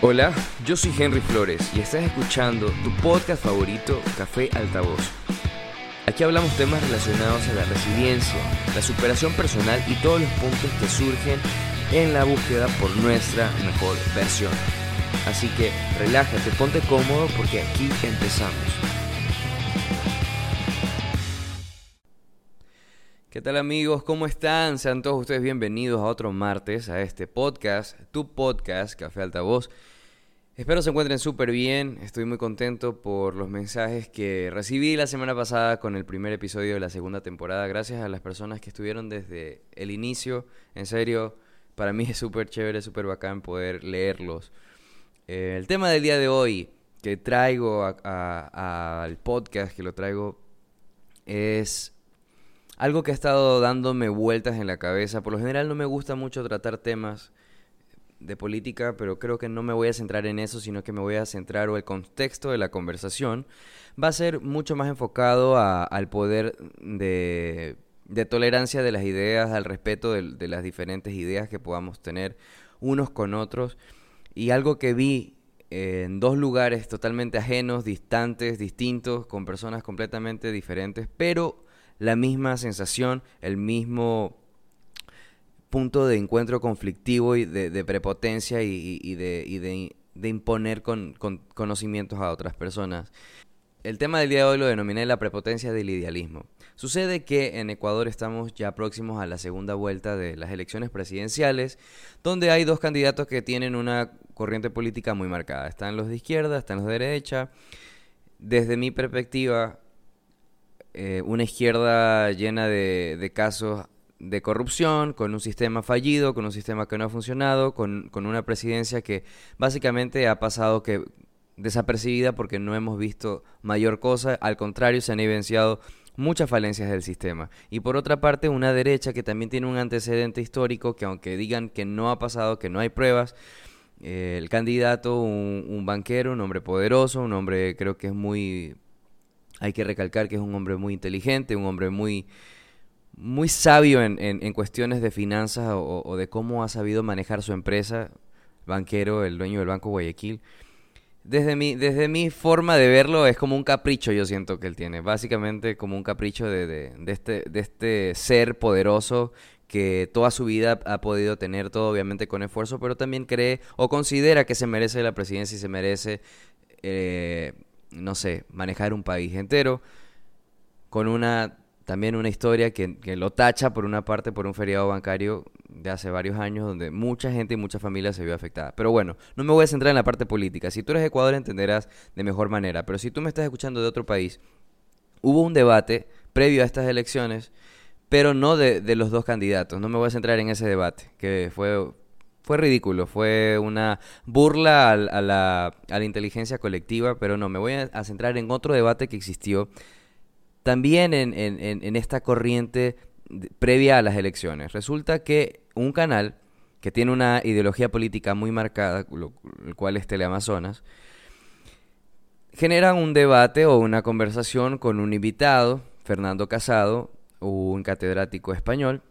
Hola, yo soy Henry Flores y estás escuchando tu podcast favorito, Café Altavoz. Aquí hablamos temas relacionados a la resiliencia, la superación personal y todos los puntos que surgen en la búsqueda por nuestra mejor versión. Así que relájate, ponte cómodo porque aquí empezamos. ¿Qué tal amigos? ¿Cómo están? Sean todos ustedes bienvenidos a otro martes a este podcast, tu podcast, Café Altavoz. Espero se encuentren súper bien, estoy muy contento por los mensajes que recibí la semana pasada con el primer episodio de la segunda temporada. Gracias a las personas que estuvieron desde el inicio, en serio, para mí es súper chévere, súper bacán poder leerlos. Eh, el tema del día de hoy que traigo al podcast, que lo traigo, es algo que ha estado dándome vueltas en la cabeza. Por lo general no me gusta mucho tratar temas de política, pero creo que no me voy a centrar en eso, sino que me voy a centrar o el contexto de la conversación va a ser mucho más enfocado al poder de, tolerancia de las ideas, al respeto de, las diferentes ideas que podamos tener unos con otros. Y algo que vi en dos lugares totalmente ajenos, distantes, distintos, con personas completamente diferentes, pero la misma sensación, el mismo punto de encuentro conflictivo y de, prepotencia y, de, imponer con, conocimientos a otras personas. El tema del día de hoy lo denominé la prepotencia del idealismo. Sucede que en Ecuador estamos ya próximos a la segunda vuelta de las elecciones presidenciales, donde hay dos candidatos que tienen una corriente política muy marcada. Están los de izquierda, están los de derecha. Desde mi perspectiva, eh, una izquierda llena de casos de corrupción, con un sistema fallido, con un sistema que no ha funcionado, con, una presidencia que básicamente ha pasado que desapercibida porque no hemos visto mayor cosa, al contrario se han evidenciado muchas falencias del sistema. Y por otra parte, una derecha que también tiene un antecedente histórico que aunque digan que no ha pasado, que no hay pruebas, eh, el candidato, un banquero, un hombre poderoso, un hombre creo que es muy... Hay que recalcar que es un hombre muy inteligente, un hombre muy muy sabio en, en, cuestiones de finanzas o, de cómo ha sabido manejar su empresa, banquero, el dueño del Banco Guayaquil. Desde mi, desde mi forma de verlo es como un capricho, yo siento que él tiene. Básicamente como un capricho de, de, de, este, de este ser poderoso que toda su vida ha podido tener todo obviamente con esfuerzo, pero también cree o considera que se merece la presidencia y se merece, eh, no sé, manejar un país entero con una también una historia que, lo tacha por una parte por un feriado bancario de hace varios años donde mucha gente y mucha familia se vio afectada. Pero bueno, no me voy a centrar en la parte política. Si tú eres de Ecuador entenderás de mejor manera. Pero si tú me estás escuchando de otro país, hubo un debate previo a estas elecciones, pero no de, los dos candidatos. No me voy a centrar en ese debate, que fue, fue ridículo, fue una burla a, la, a la inteligencia colectiva, pero no, me voy a centrar en otro debate que existió también en, esta corriente previa a las elecciones. Resulta que un canal que tiene una ideología política muy marcada, el cual es Teleamazonas, genera un debate o una conversación con un invitado, Fernando Casado, un catedrático español,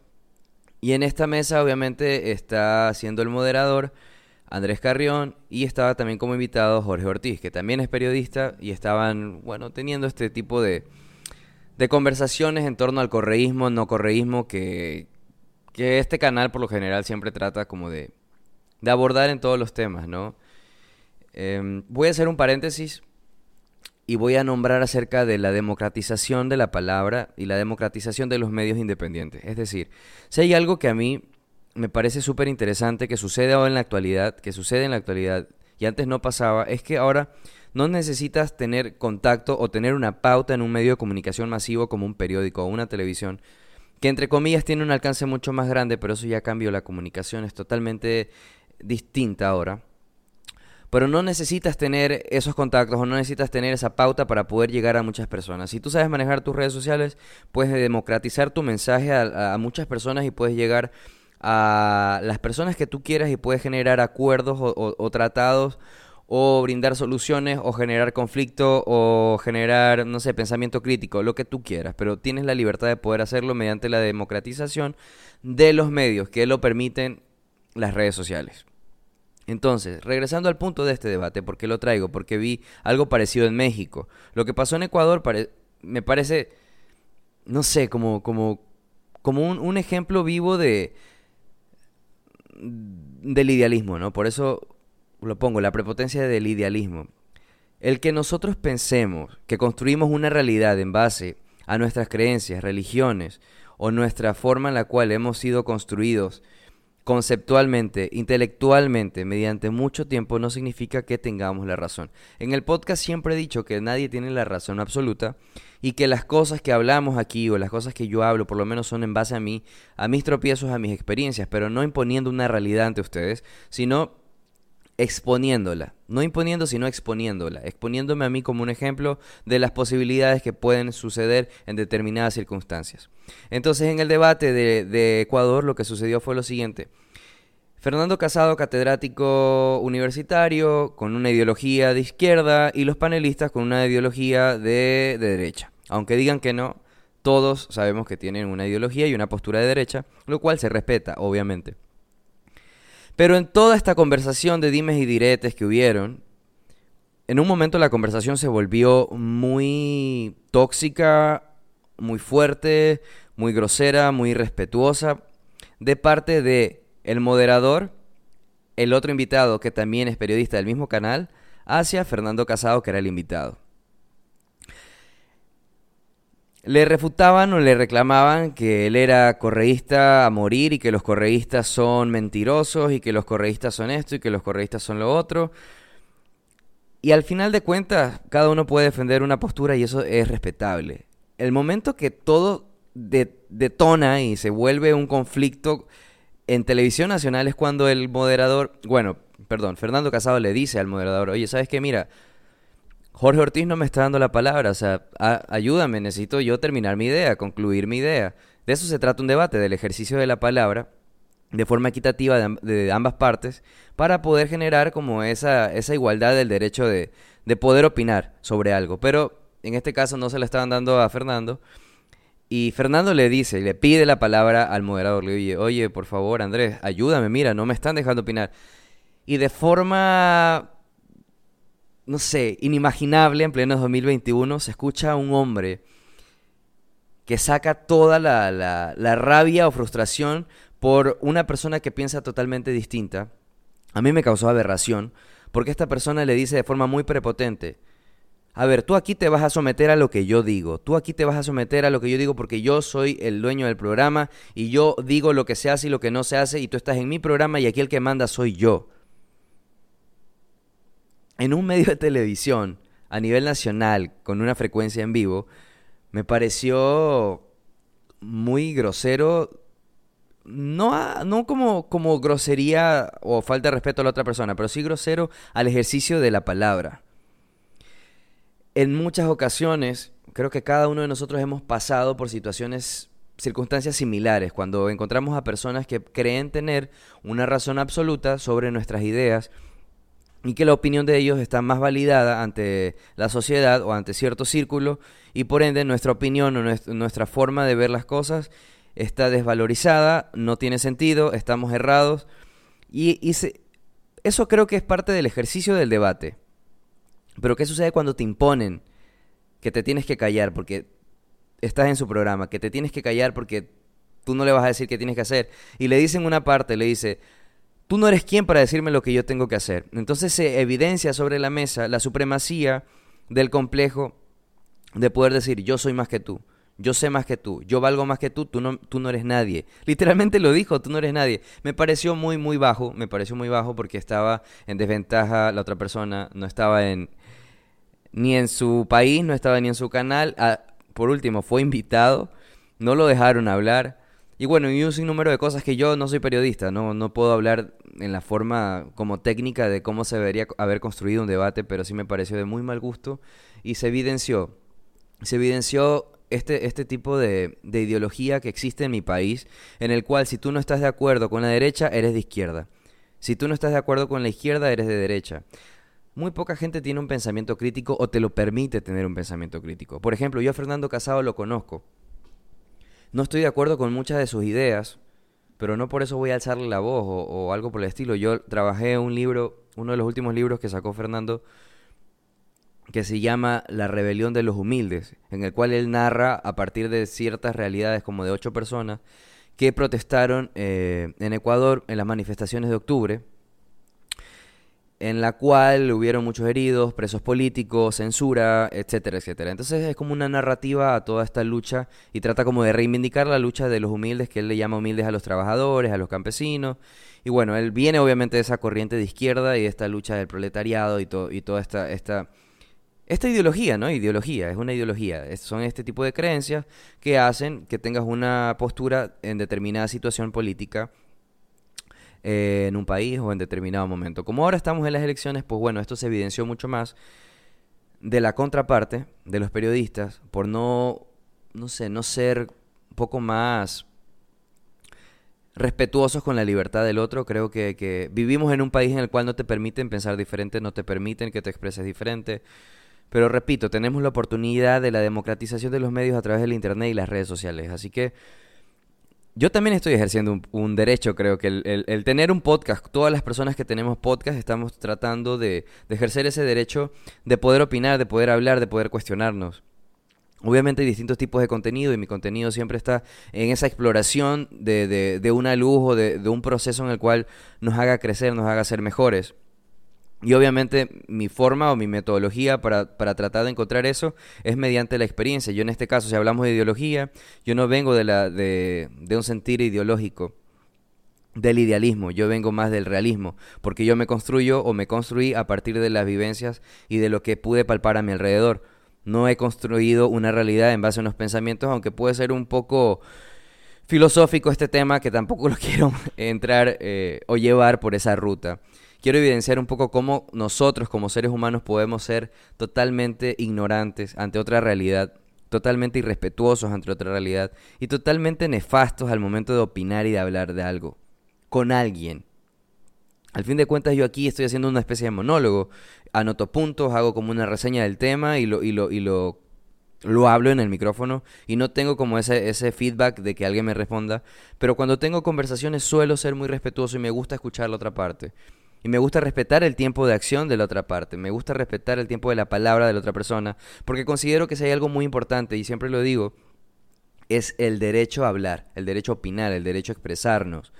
y en esta mesa obviamente está siendo el moderador Andrés Carrión y estaba también como invitado Jorge Ortiz, que también es periodista y estaban, bueno, teniendo este tipo de, de conversaciones en torno al correísmo, no correísmo, que, que este canal por lo general siempre trata como de, de abordar en todos los temas, ¿no? Em, voy a hacer un paréntesis y voy a nombrar acerca de la democratización de la palabra y la democratización de los medios independientes. Es decir, si hay algo que a mí me parece súper interesante que sucede ahora en la actualidad, que sucede en la actualidad y antes no pasaba, es que ahora no necesitas tener contacto o tener una pauta en un medio de comunicación masivo como un periódico o una televisión, que entre comillas tiene un alcance mucho más grande, pero eso ya cambió, la comunicación es totalmente distinta ahora. Pero no necesitas tener esos contactos o no necesitas tener esa pauta para poder llegar a muchas personas. Si tú sabes manejar tus redes sociales, puedes democratizar tu mensaje a, muchas personas y puedes llegar a las personas que tú quieras y puedes generar acuerdos o tratados o brindar soluciones o generar conflicto o generar, no sé, pensamiento crítico, lo que tú quieras, pero tienes la libertad de poder hacerlo mediante la democratización de los medios que lo permiten las redes sociales. Entonces, regresando al punto de este debate, ¿por qué lo traigo? Porque vi algo parecido en México. Lo que pasó en Ecuador me parece, no sé, como, como, como un, un ejemplo vivo de del idealismo, ¿no? Por eso lo pongo, la prepotencia del idealismo. El que nosotros pensemos que construimos una realidad en base a nuestras creencias, religiones o nuestra forma en la cual hemos sido construidos conceptualmente, intelectualmente, mediante mucho tiempo, no significa que tengamos la razón. En el podcast siempre he dicho que nadie tiene la razón absoluta y que las cosas que hablamos aquí o las cosas que yo hablo por lo menos son en base a mí, a mis tropiezos, a mis experiencias, pero no imponiendo una realidad ante ustedes, sino exponiéndola, no imponiendo, sino exponiéndola, exponiéndome a mí como un ejemplo de las posibilidades que pueden suceder en determinadas circunstancias. Entonces, en el debate de, Ecuador, lo que sucedió fue lo siguiente. Fernando Casado, catedrático universitario, con una ideología de izquierda, y los panelistas con una ideología de, de derecha. Aunque digan que no, todos sabemos que tienen una ideología y una postura de derecha, lo cual se respeta, obviamente. Pero en toda esta conversación de dimes y diretes que hubieron, en un momento la conversación se volvió muy tóxica, muy fuerte, muy grosera, muy respetuosa de parte de el moderador, el otro invitado que también es periodista del mismo canal, hacia Fernando Casado que era el invitado le refutaban o le reclamaban que él era correísta a morir y que los correístas son mentirosos y que los correístas son esto y que los correístas son lo otro. Y al final de cuentas, cada uno puede defender una postura y eso es respetable. El momento que todo detona y se vuelve un conflicto en televisión nacional es cuando el moderador, bueno, perdón, Fernando Casado le dice al moderador, oye, ¿sabes qué? Mira, Jorge Ortiz no me está dando la palabra, o sea, ayúdame, necesito yo terminar mi idea, concluir mi idea. De eso se trata un debate, del ejercicio de la palabra de forma equitativa de, ambas partes para poder generar como esa, esa igualdad del derecho de, de, poder opinar sobre algo. Pero en este caso no se la estaban dando a Fernando y Fernando le dice, le pide la palabra al moderador, le dice, oye, por favor Andrés, ayúdame, mira, no me están dejando opinar. Y de forma no sé, inimaginable en pleno 2021, se escucha a un hombre que saca toda la, la, rabia o frustración por una persona que piensa totalmente distinta. A mí me causó aberración, porque esta persona le dice de forma muy prepotente, a ver, tú aquí te vas a someter a lo que yo digo, tú aquí te vas a someter a lo que yo digo porque yo soy el dueño del programa y yo digo lo que se hace y lo que no se hace y tú estás en mi programa y aquí el que manda soy yo en un medio de televisión a nivel nacional con una frecuencia en vivo, me pareció muy grosero. No, no como, como grosería o falta de respeto a la otra persona, pero sí grosero al ejercicio de la palabra. En muchas ocasiones, creo que cada uno de nosotros hemos pasado por situaciones, circunstancias similares, cuando encontramos a personas que creen tener una razón absoluta sobre nuestras ideas y que la opinión de ellos está más validada ante la sociedad o ante cierto círculo y por ende nuestra opinión o nuestra forma de ver las cosas está desvalorizada, no tiene sentido, estamos errados y, eso creo que es parte del ejercicio del debate. Pero ¿qué sucede cuando te imponen que te tienes que callar porque estás en su programa, que te tienes que callar porque tú no le vas a decir qué tienes que hacer? Y le dicen una parte, le dice, tú no eres quien para decirme lo que yo tengo que hacer. Entonces se evidencia sobre la mesa la supremacía del complejo de poder decir yo soy más que tú, yo sé más que tú, yo valgo más que tú, tú no, tú no eres nadie. Literalmente lo dijo, tú no eres nadie. Me pareció muy, muy bajo, me pareció muy bajo porque estaba en desventaja la otra persona, no estaba en ni en su país, no estaba ni en su canal. Ah, por último, fue invitado, no lo dejaron hablar. Y bueno, y un sinnúmero de cosas que yo no soy periodista, no, no puedo hablar en la forma como técnica de cómo se debería haber construido un debate, pero sí me pareció de muy mal gusto y se evidenció, se evidenció este, este tipo de, de ideología que existe en mi país, en el cual si tú no estás de acuerdo con la derecha, eres de izquierda. Si tú no estás de acuerdo con la izquierda, eres de derecha. Muy poca gente tiene un pensamiento crítico o te lo permite tener un pensamiento crítico. Por ejemplo, yo a Fernando Casado lo conozco no estoy de acuerdo con muchas de sus ideas, pero no por eso voy a alzarle la voz o, algo por el estilo. Yo trabajé un libro, uno de los últimos libros que sacó Fernando, que se llama La rebelión de los humildes, en el cual él narra a partir de ciertas realidades como de ocho personas que protestaron eh, en Ecuador en las manifestaciones de octubre, en la cual hubieron muchos heridos, presos políticos, censura, etcétera, etcétera. Entonces es como una narrativa a toda esta lucha y trata como de reivindicar la lucha de los humildes, que él le llama humildes a los trabajadores, a los campesinos. Y bueno, él viene obviamente de esa corriente de izquierda y de esta lucha del proletariado y, y toda esta, esta esta ideología, ¿no? Ideología, es una ideología. son este tipo de creencias que hacen que tengas una postura en determinada situación política eh, en un país o en determinado momento. Como ahora estamos en las elecciones, pues bueno, esto se evidenció mucho más de la contraparte de los periodistas por no, no sé, no ser un poco más respetuosos con la libertad del otro. Creo que, que vivimos en un país en el cual no te permiten pensar diferente, no te permiten que te expreses diferente pero repito, tenemos la oportunidad de la democratización de los medios a través del Internet y las redes sociales. Así que yo también estoy ejerciendo un, derecho, creo que el, tener un podcast, todas las personas que tenemos podcast estamos tratando de, ejercer ese derecho de poder opinar, de poder hablar, de poder cuestionarnos. Obviamente hay distintos tipos de contenido y mi contenido siempre está en esa exploración de, de, de una luz o de, de un proceso en el cual nos haga crecer, nos haga ser mejores. Y obviamente mi forma o mi metodología para, para, tratar de encontrar eso es mediante la experiencia. Yo en este caso, si hablamos de ideología, yo no vengo de, la, de, de un sentir ideológico, del idealismo, yo vengo más del realismo, porque yo me construyo o me construí a partir de las vivencias y de lo que pude palpar a mi alrededor. No he construido una realidad en base a unos pensamientos, aunque puede ser un poco filosófico este tema, que tampoco lo quiero entrar eh, o llevar por esa ruta quiero evidenciar un poco cómo nosotros como seres humanos podemos ser totalmente ignorantes ante otra realidad, totalmente irrespetuosos ante otra realidad y totalmente nefastos al momento de opinar y de hablar de algo con alguien. Al fin de cuentas yo aquí estoy haciendo una especie de monólogo, anoto puntos, hago como una reseña del tema y lo, y lo, y lo, lo hablo en el micrófono y no tengo como ese, ese feedback de que alguien me responda, pero cuando tengo conversaciones suelo ser muy respetuoso y me gusta escuchar la otra parte. Y me gusta respetar el tiempo de acción de la otra parte, me gusta respetar el tiempo de la palabra de la otra persona, porque considero que si hay algo muy importante, y siempre lo digo, es el derecho a hablar, el derecho a opinar, el derecho a expresarnos.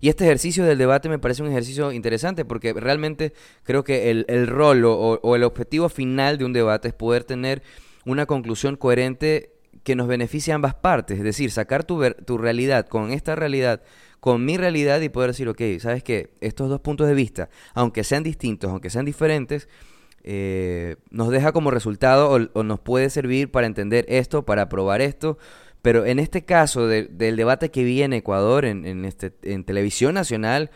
Y este ejercicio del debate me parece un ejercicio interesante porque realmente creo que el, el rol o, el objetivo final de un debate es poder tener una conclusión coherente que nos beneficie a ambas partes, es decir, sacar tu, tu realidad con esta realidad con mi realidad y poder decir, ok, ¿sabes qué? Estos dos puntos de vista, aunque sean distintos, aunque sean diferentes, eh, nos deja como resultado o, nos puede servir para entender esto, para probar esto. Pero en este caso del debate que vi en Ecuador, en, este, en televisión nacional,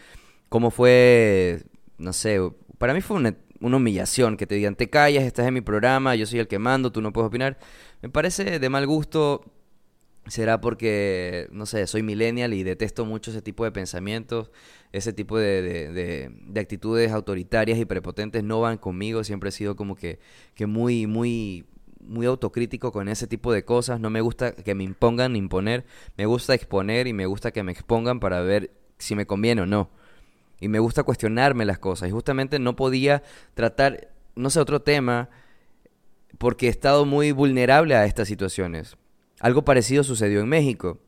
como fue, no sé, para mí fue una, una humillación que te digan, te callas, estás en mi programa, yo soy el que mando, tú no puedes opinar. Me parece de mal gusto será porque, no sé, soy millennial y detesto mucho ese tipo de pensamientos, ese tipo de, de, de, actitudes autoritarias y prepotentes no van conmigo, siempre he sido como que, que muy, muy, muy autocrítico con ese tipo de cosas, no me gusta que me impongan imponer, me gusta exponer y me gusta que me expongan para ver si me conviene o no. Y me gusta cuestionarme las cosas y justamente no podía tratar, no sé, otro tema porque he estado muy vulnerable a estas situaciones algo parecido sucedió en México.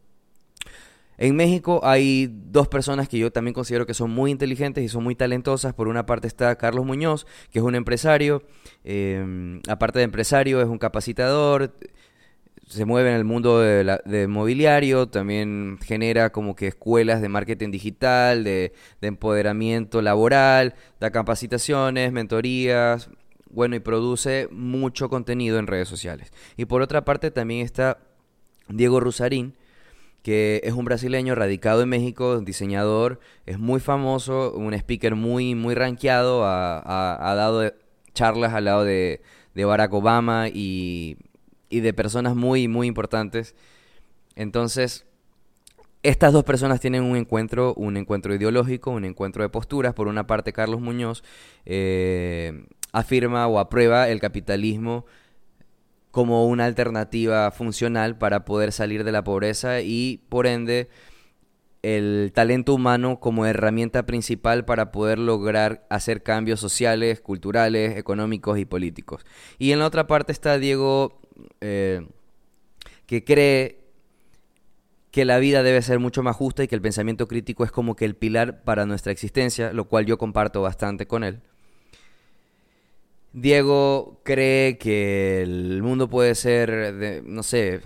En México hay dos personas que yo también considero que son muy inteligentes y son muy talentosas. Por una parte está Carlos Muñoz, que es un empresario. Em, aparte de empresario, es un capacitador. Se mueve en el mundo de, mobiliario. También genera como que escuelas de marketing digital, de, de empoderamiento laboral, da capacitaciones, mentorías. Bueno, y produce mucho contenido en redes sociales. Y por otra parte también está Diego Rusarín, que es un brasileño radicado en México, diseñador, es muy famoso, un speaker muy, muy rankeado, ha, dado charlas al lado de, Barack Obama y, y, de personas muy, muy importantes. Entonces, estas dos personas tienen un encuentro, un encuentro ideológico, un encuentro de posturas. Por una parte, Carlos Muñoz eh, afirma o aprueba el capitalismo como una alternativa funcional para poder salir de la pobreza y por ende el talento humano como herramienta principal para poder lograr hacer cambios sociales, culturales, económicos y políticos. Y en la otra parte está Diego, eh, que cree que la vida debe ser mucho más justa y que el pensamiento crítico es como que el pilar para nuestra existencia, lo cual yo comparto bastante con él. Diego cree que el mundo puede ser, de, no sé,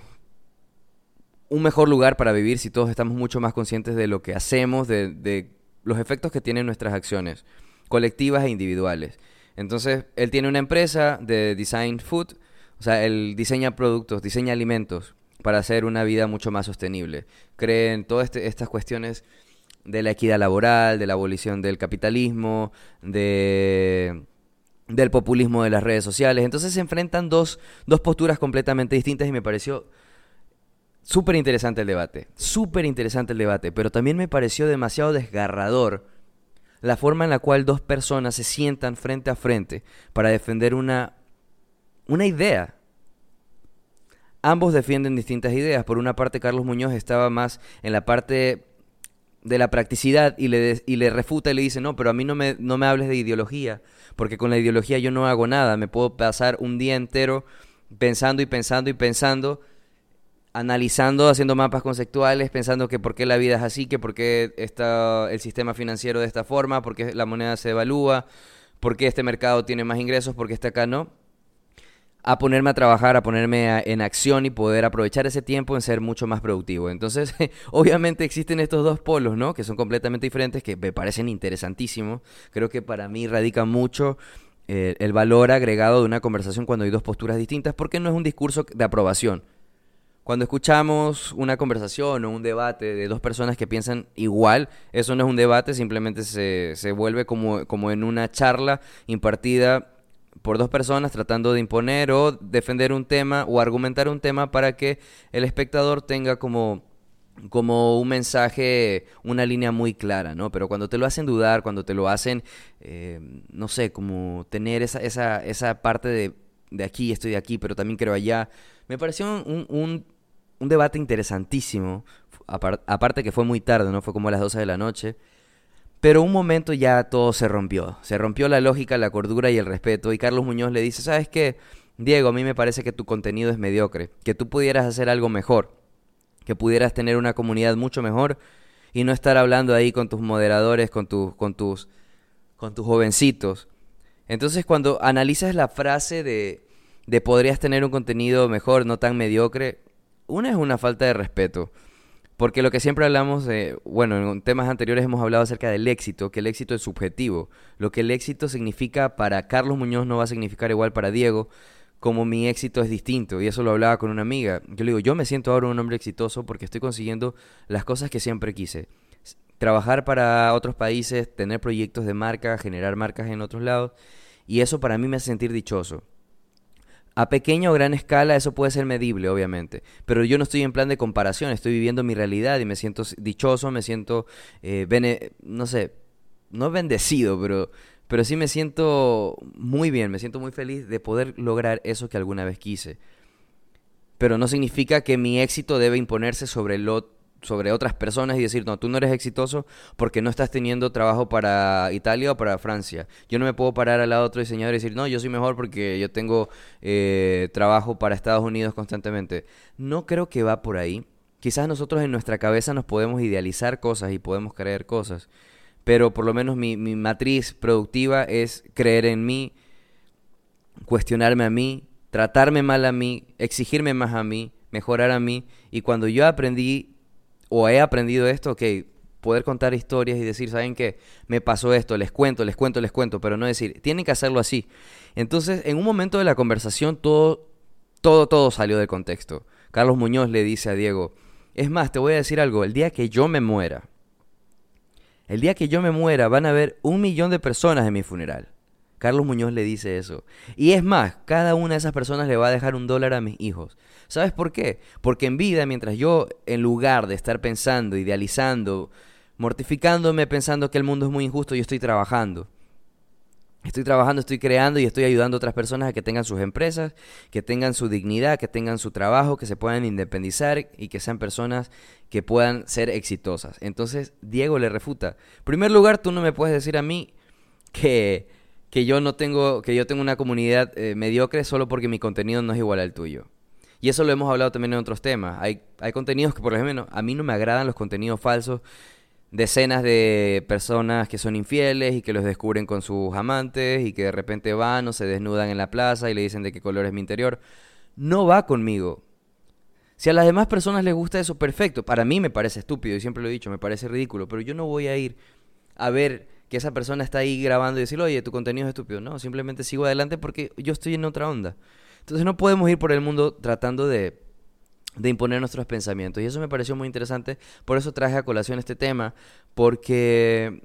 un mejor lugar para vivir si todos estamos mucho más conscientes de lo que hacemos, de, los efectos que tienen nuestras acciones, colectivas e individuales. Entonces, él tiene una empresa de design food, o sea, él diseña productos, diseña alimentos para hacer una vida mucho más sostenible. Cree en todas este, estas cuestiones de la equidad laboral, de la abolición del capitalismo, de del populismo de las redes sociales. Entonces se enfrentan dos, dos posturas completamente distintas y me pareció súper interesante el debate, súper interesante el debate, pero también me pareció demasiado desgarrador la forma en la cual dos personas se sientan frente a frente para defender una, una idea. Ambos defienden distintas ideas. Por una parte, Carlos Muñoz estaba más en la parte de la practicidad y le, y le refuta y le dice, no, pero a mí no me, no me hables de ideología, porque con la ideología yo no hago nada, me puedo pasar un día entero pensando y pensando y pensando analizando, haciendo mapas conceptuales, pensando que por qué la vida es así, que por qué está el sistema financiero de esta forma, por qué la moneda se devalúa, por qué este mercado tiene más ingresos, por qué este acá no. A ponerme a trabajar, a ponerme en acción y poder aprovechar ese tiempo en ser mucho más productivo. Entonces, obviamente existen estos dos polos, ¿no? Que son completamente diferentes, que me parecen interesantísimos. Creo que para mí radica mucho eh, el valor agregado de una conversación cuando hay dos posturas distintas, porque no es un discurso de aprobación cuando escuchamos una conversación o un debate de dos personas que piensan igual, eso no es un debate, simplemente se, se vuelve como, como en una charla impartida por dos personas tratando de imponer o defender un tema o argumentar un tema para que el espectador tenga como como un mensaje, una línea muy clara, ¿no? Pero cuando te lo hacen dudar, cuando te lo hacen, eh, no sé, como tener esa, esa, esa parte de, de aquí, estoy aquí, pero también creo allá, me pareció un, un, un debate interesantísimo, aparte que fue muy tarde, ¿no? Fue como a las 12 de la noche. Pero un momento ya todo se rompió. Se rompió la lógica, la cordura y el respeto. Y Carlos Muñoz le dice, ¿sabes qué? Diego, a mí me parece que tu contenido es mediocre. Que tú pudieras hacer algo mejor. Que pudieras tener una comunidad mucho mejor. Y no estar hablando ahí con tus moderadores, con, tus con, tus, con tus jovencitos. Entonces cuando analizas la frase de, de podrías tener un contenido mejor, no tan mediocre, una es una falta de respeto. Porque lo que siempre hablamos, de, bueno, en temas anteriores hemos hablado acerca del éxito, que el éxito es subjetivo. Lo que el éxito significa para Carlos Muñoz no va a significar igual para Diego, como mi éxito es distinto. Y eso lo hablaba con una amiga. Yo le digo, yo me siento ahora un hombre exitoso porque estoy consiguiendo las cosas que siempre quise. Trabajar para otros países, tener proyectos de marca, generar marcas en otros lados. Y eso para mí me hace sentir dichoso. A pequeña o gran escala eso puede ser medible, obviamente, pero yo no estoy en plan de comparación, estoy viviendo mi realidad y me siento dichoso, me siento, eh, no sé, no bendecido, pero, pero sí me siento muy bien, me siento muy feliz de poder lograr eso que alguna vez quise. Pero no significa que mi éxito debe imponerse sobre lo sobre otras personas y decir, no, tú no eres exitoso porque no estás teniendo trabajo para Italia o para Francia. Yo no me puedo parar al lado de otro diseñador y decir, no, yo soy mejor porque yo tengo eh, trabajo para Estados Unidos constantemente. No creo que va por ahí. Quizás nosotros en nuestra cabeza nos podemos idealizar cosas y podemos creer cosas, pero por lo menos mi, mi matriz productiva es creer en mí, cuestionarme a mí, tratarme mal a mí, exigirme más a mí, mejorar a mí. Y cuando yo aprendí o he aprendido esto, ok, poder contar historias y decir, ¿saben qué? Me pasó esto, les cuento, les cuento, les cuento, pero no decir, tienen que hacerlo así. Entonces, en un momento de la conversación, todo, todo, todo salió del contexto. Carlos Muñoz le dice a Diego, es más, te voy a decir algo, el día que yo me muera, el día que yo me muera van a haber un millón de personas en mi funeral. Carlos Muñoz le dice eso. Y es más, cada una de esas personas le va a dejar un dólar a mis hijos. ¿Sabes por qué? Porque en vida, mientras yo, en lugar de estar pensando, idealizando, mortificándome, pensando que el mundo es muy injusto, yo estoy trabajando. Estoy trabajando, estoy creando y estoy ayudando a otras personas a que tengan sus empresas, que tengan su dignidad, que tengan su trabajo, que se puedan independizar y que sean personas que puedan ser exitosas. Entonces, Diego le refuta. En primer lugar, tú no me puedes decir a mí que, que yo no tengo, que yo tengo una comunidad eh, mediocre solo porque mi contenido no es igual al tuyo. Y eso lo hemos hablado también en otros temas. Hay, hay contenidos que, por ejemplo, a mí no me agradan los contenidos falsos decenas de personas que son infieles y que los descubren con sus amantes y que de repente van o se desnudan en la plaza y le dicen de qué color es mi interior. No va conmigo. Si a las demás personas les gusta eso, perfecto. Para mí me parece estúpido y siempre lo he dicho, me parece ridículo, pero yo no voy a ir a ver que esa persona está ahí grabando y decir, oye, tu contenido es estúpido. No, simplemente sigo adelante porque yo estoy en otra onda. Entonces no podemos ir por el mundo tratando de de imponer nuestros pensamientos. Y eso me pareció muy interesante, por eso traje a colación este tema, porque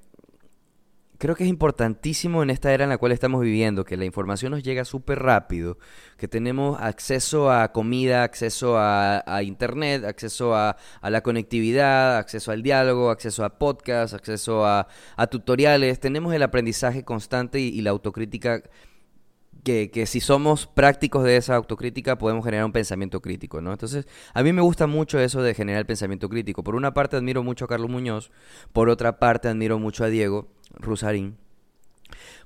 creo que es importantísimo en esta era en la cual estamos viviendo, que la información nos llega súper rápido, que tenemos acceso a comida, acceso a, internet, acceso a, la conectividad, acceso al diálogo, acceso a podcasts, acceso a, tutoriales, tenemos el aprendizaje constante y la autocrítica que, si somos prácticos de esa autocrítica podemos generar un pensamiento crítico, ¿no? Entonces, a mí me gusta mucho eso de generar el pensamiento crítico. Por una parte admiro mucho a Carlos Muñoz, por otra parte admiro mucho a Diego Rusarín,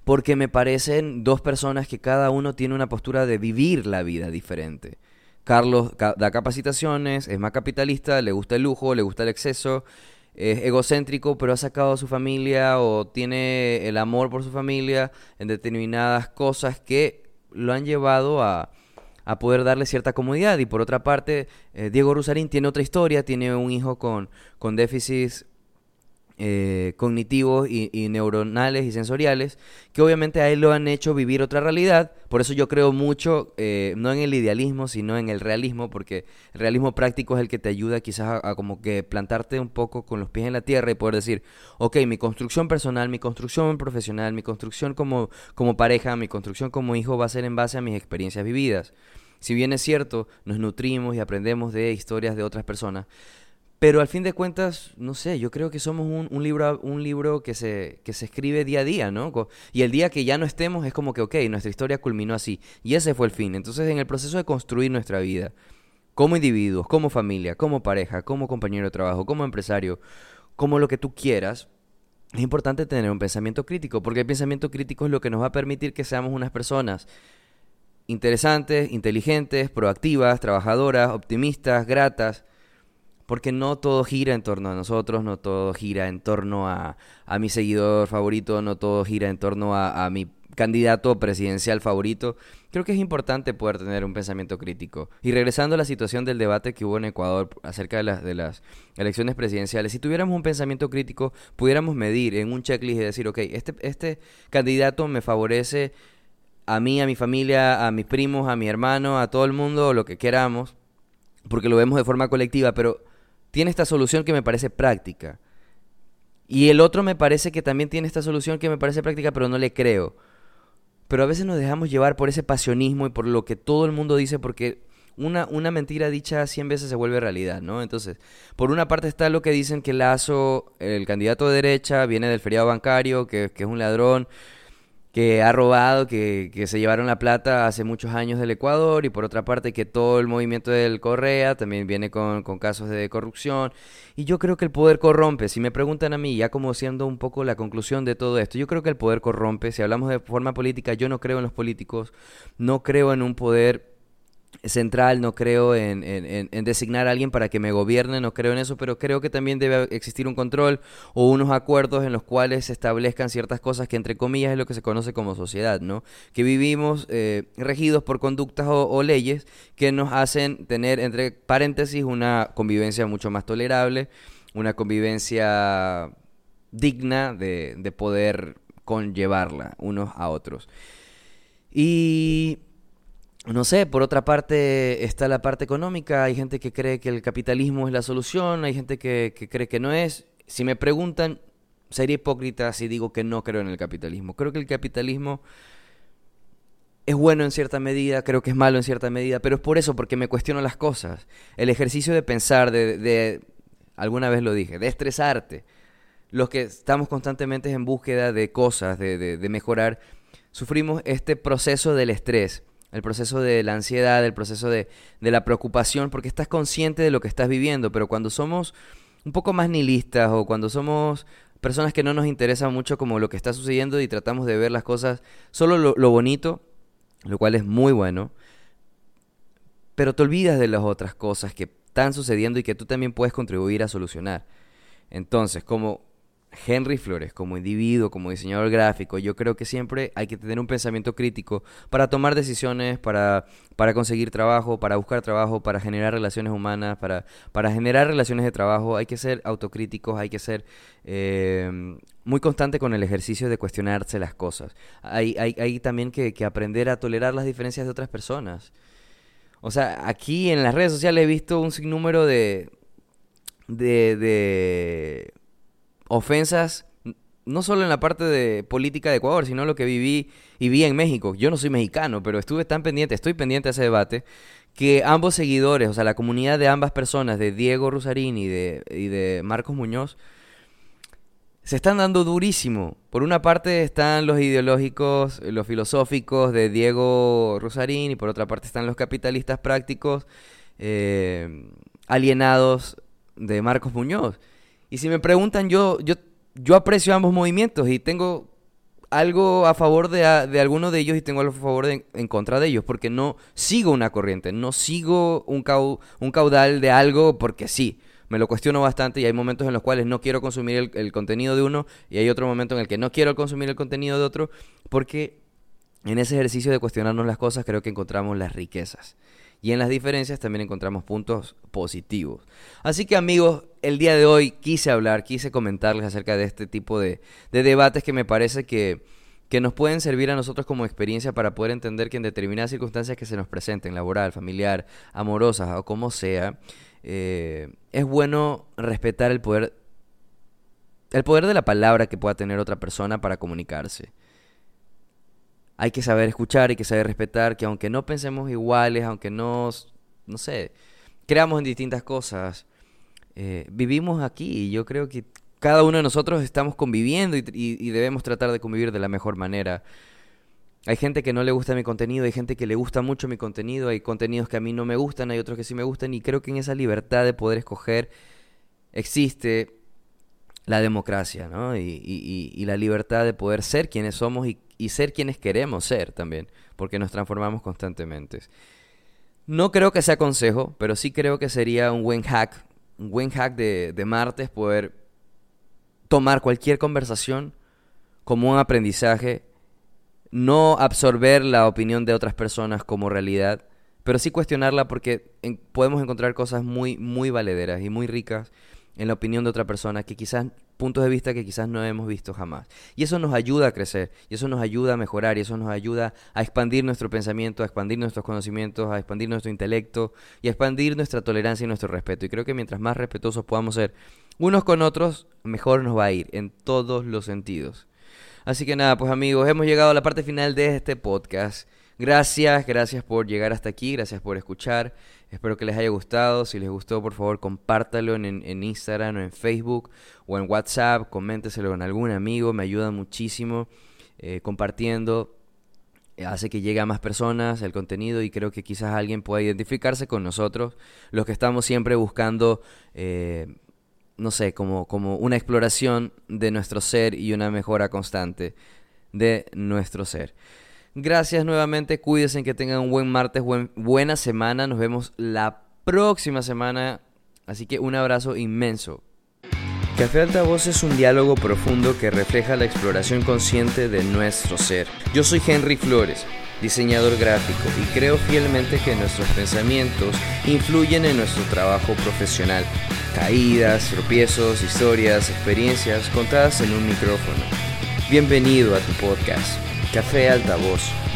porque me parecen dos personas que cada uno tiene una postura de vivir la vida diferente. Carlos da capacitaciones, es más capitalista, le gusta el lujo, le gusta el exceso, es egocéntrico, pero ha sacado a su familia o tiene el amor por su familia en determinadas cosas que lo han llevado a, a poder darle cierta comodidad. Y por otra parte, eh, Diego Rusarín tiene otra historia, tiene un hijo con, con déficits eh, cognitivos y, neuronales y sensoriales, que obviamente a él lo han hecho vivir otra realidad. Por eso yo creo mucho, eh, no en el idealismo, sino en el realismo, porque el realismo práctico es el que te ayuda quizás a, como que plantarte un poco con los pies en la tierra y poder decir, ok, mi construcción personal, mi construcción profesional, mi construcción como, como pareja, mi construcción como hijo va a ser en base a mis experiencias vividas. Si bien es cierto, nos nutrimos y aprendemos de historias de otras personas, pero al fin de cuentas, no sé, yo creo que somos un, libro, un libro que se, que se escribe día a día, ¿no? Y el día que ya no estemos es como que, ok, nuestra historia culminó así. Y ese fue el fin. Entonces, en el proceso de construir nuestra vida, como individuos, como familia, como pareja, como compañero de trabajo, como empresario, como lo que tú quieras, es importante tener un pensamiento crítico, porque el pensamiento crítico es lo que nos va a permitir que seamos unas personas interesantes, inteligentes, proactivas, trabajadoras, optimistas, gratas porque no todo gira en torno a nosotros, no todo gira en torno a, mi seguidor favorito, no todo gira en torno a, mi candidato presidencial favorito. Creo que es importante poder tener un pensamiento crítico. Y regresando a la situación del debate que hubo en Ecuador acerca de las, de las elecciones presidenciales, si tuviéramos un pensamiento crítico, pudiéramos medir en un checklist y decir, ok, este, este candidato me favorece a mí, a mi familia, a mis primos, a mi hermano, a todo el mundo, lo que queramos, porque lo vemos de forma colectiva, pero tiene esta solución que me parece práctica. Y el otro me parece que también tiene esta solución que me parece práctica, pero no le creo. Pero a veces nos dejamos llevar por ese pasionismo y por lo que todo el mundo dice, porque una, una mentira dicha 100 veces se vuelve realidad, ¿no? Entonces, por una parte está lo que dicen que Lazo, el candidato de derecha, viene del feriado bancario, que, que es un ladrón, que ha robado, que, que, se llevaron la plata hace muchos años del Ecuador y por otra parte que todo el movimiento del Correa también viene con, con, casos de corrupción. Y yo creo que el poder corrompe, si me preguntan a mí ya como siendo un poco la conclusión de todo esto, yo creo que el poder corrompe, si hablamos de forma política yo no creo en los políticos, no creo en un poder central, no creo en, en, designar a alguien para que me gobierne, no creo en eso, pero creo que también debe existir un control o unos acuerdos en los cuales se establezcan ciertas cosas que entre comillas es lo que se conoce como sociedad, ¿no? Que vivimos eh, regidos por conductas o, leyes que nos hacen tener, entre paréntesis, una convivencia mucho más tolerable, una convivencia digna de, de poder conllevarla unos a otros. Y no sé, por otra parte está la parte económica, hay gente que cree que el capitalismo es la solución, hay gente que, cree que no es. Si me preguntan, sería hipócrita si digo que no creo en el capitalismo. Creo que el capitalismo es bueno en cierta medida, creo que es malo en cierta medida, pero es por eso, porque me cuestiono las cosas. El ejercicio de pensar, de, de alguna vez lo dije, de estresarte. Los que estamos constantemente en búsqueda de cosas, de, de, de mejorar, sufrimos este proceso del estrés, el proceso de la ansiedad, el proceso de, de la preocupación, porque estás consciente de lo que estás viviendo, pero cuando somos un poco más nihilistas o cuando somos personas que no nos interesa mucho como lo que está sucediendo y tratamos de ver las cosas, solo lo, lo bonito, lo cual es muy bueno, pero te olvidas de las otras cosas que están sucediendo y que tú también puedes contribuir a solucionar. Entonces, como Henry Flores, como individuo, como diseñador gráfico, yo creo que siempre hay que tener un pensamiento crítico para tomar decisiones, para, para conseguir trabajo, para buscar trabajo, para generar relaciones humanas, para, para generar relaciones de trabajo. Hay que ser autocríticos, hay que ser eh, muy constante con el ejercicio de cuestionarse las cosas. Hay, hay, hay también que, que aprender a tolerar las diferencias de otras personas. O sea, aquí en las redes sociales he visto un sinnúmero de, de, de ofensas, no solo en la parte de política de Ecuador, sino lo que viví y vi en México. Yo no soy mexicano, pero estuve tan pendiente, estoy pendiente de ese debate, que ambos seguidores, o sea, la comunidad de ambas personas, de Diego Rusarín y de, Marcos Muñoz, se están dando durísimo. Por una parte están los ideológicos, los filosóficos de Diego Rusarín y por otra parte están los capitalistas prácticos eh, alienados de Marcos Muñoz. Y si me preguntan, yo, yo, yo aprecio ambos movimientos y tengo algo a favor de, de alguno de ellos y tengo algo a favor de, en contra de ellos, porque no sigo una corriente, no sigo un, un caudal de algo porque sí. Me lo cuestiono bastante y hay momentos en los cuales no quiero consumir el, el contenido de uno y hay otro momento en el que no quiero consumir el contenido de otro, porque en ese ejercicio de cuestionarnos las cosas creo que encontramos las riquezas. Y en las diferencias también encontramos puntos positivos. Así que amigos, el día de hoy quise hablar, quise comentarles acerca de este tipo de, de debates que me parece que, que nos pueden servir a nosotros como experiencia para poder entender que en determinadas circunstancias que se nos presenten, laboral, familiar, amorosas o como sea, eh, es bueno respetar el poder, el poder de la palabra que pueda tener otra persona para comunicarse hay que saber escuchar, hay que saber respetar, que aunque no pensemos iguales, aunque no, no sé, creamos en distintas cosas, eh, vivimos aquí y yo creo que cada uno de nosotros estamos conviviendo y, y, debemos tratar de convivir de la mejor manera. Hay gente que no le gusta mi contenido, hay gente que le gusta mucho mi contenido, hay contenidos que a mí no me gustan, hay otros que sí me gustan y creo que en esa libertad de poder escoger existe la democracia, ¿no? Y, la libertad de poder ser quienes somos y, ser quienes queremos ser también, porque nos transformamos constantemente. No creo que sea consejo, pero sí creo que sería un buen hack, un buen hack de, de martes poder tomar cualquier conversación como un aprendizaje, no absorber la opinión de otras personas como realidad, pero sí cuestionarla porque podemos encontrar cosas muy, muy valederas y muy ricas en la opinión de otra persona que quizás puntos de vista que quizás no hemos visto jamás. Y eso nos ayuda a crecer, y eso nos ayuda a mejorar, y eso nos ayuda a expandir nuestro pensamiento, a expandir nuestros conocimientos, a expandir nuestro intelecto y a expandir nuestra tolerancia y nuestro respeto. Y creo que mientras más respetuosos podamos ser unos con otros, mejor nos va a ir en todos los sentidos. Así que nada, pues amigos, hemos llegado a la parte final de este podcast. Gracias, gracias por llegar hasta aquí, gracias por escuchar. Espero que les haya gustado. Si les gustó, por favor, compártalo en, en Instagram o en Facebook o en WhatsApp. Coménteselo con algún amigo. Me ayuda muchísimo eh, compartiendo. Eh, hace que llegue a más personas el contenido y creo que quizás alguien pueda identificarse con nosotros, los que estamos siempre buscando, eh, no sé, como, como una exploración de nuestro ser y una mejora constante de nuestro ser. Gracias nuevamente, cuídense que tengan un buen martes, buena semana. Nos vemos la próxima semana. Así que un abrazo inmenso. Café Altavoz es un diálogo profundo que refleja la exploración consciente de nuestro ser. Yo soy Henry Flores, diseñador gráfico, y creo fielmente que nuestros pensamientos influyen en nuestro trabajo profesional. Caídas, tropiezos, historias, experiencias contadas en un micrófono. Bienvenido a tu podcast. Café Altavoz.